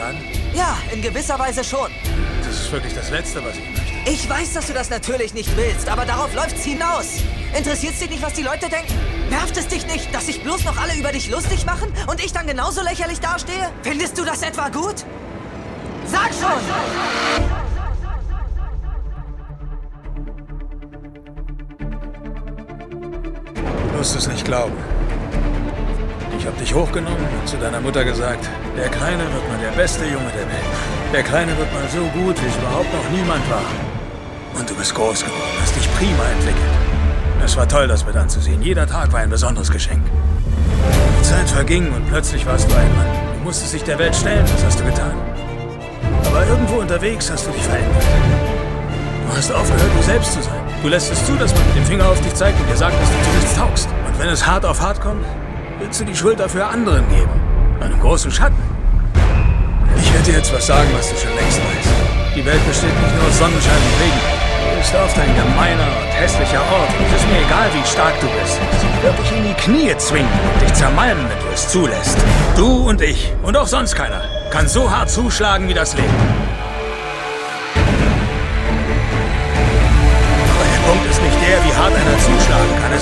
schaden? Ja, in gewisser Weise schon. Das ist wirklich das Letzte, was ich möchte. Ich weiß, dass du das natürlich nicht willst, aber darauf läuft's hinaus. Interessiert's dich nicht, was die Leute denken? Nervt es dich nicht, dass sich bloß noch alle über dich lustig machen und ich dann genauso lächerlich dastehe? Findest du das etwa gut? Sag schon! Du musst es nicht glauben. Ich habe dich hochgenommen und zu deiner Mutter gesagt, der Kleine wird mal der beste Junge der Welt. Der Kleine wird mal so gut, wie es überhaupt noch niemand war. Und du bist groß geworden, hast dich prima entwickelt. Es war toll, das mit anzusehen. Jeder Tag war ein besonderes Geschenk. Die Zeit verging und plötzlich warst du ein Mann. Du musstest dich der Welt stellen, das hast du getan. Aber irgendwo unterwegs hast du dich verändert. Du hast aufgehört, du selbst zu sein. Du lässt es zu, dass man mit dem Finger auf dich zeigt und dir sagt, dass du zu nichts taugst. Und wenn es hart auf hart kommt, willst du die Schuld dafür anderen geben. Einem großen Schatten. Ich werde dir jetzt was sagen, was du schon längst weißt. Die Welt besteht nicht nur aus Sonnenschein und Regen. Du bist oft ein gemeiner und hässlicher Ort. Es ist mir egal, wie stark du bist. Sie wird dich in die Knie zwingen und dich zermalmen, wenn du es zulässt. Du und ich und auch sonst keiner kann so hart zuschlagen wie das Leben.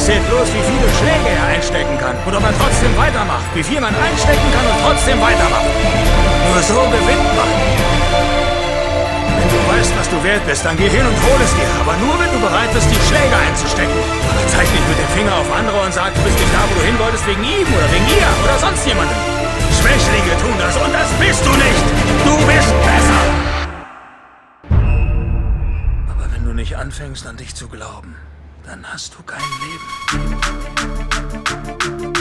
Zählt bloß, wie viele Schläge er einstecken kann. Und ob er trotzdem weitermacht. Wie viel man einstecken kann und trotzdem weitermacht. Nur so gewinnt man. Wenn du weißt, was du wert bist, dann geh hin und hol es dir. Aber nur, wenn du bereit bist, die Schläge einzustecken. Zeig nicht mit dem Finger auf andere und sag, du bist nicht da, wo du hin wolltest, wegen ihm oder wegen ihr oder sonst jemandem. Schwächlinge tun das und das bist du nicht. Du bist besser. Aber wenn du nicht anfängst, an dich zu glauben, dann hast du kein Leben.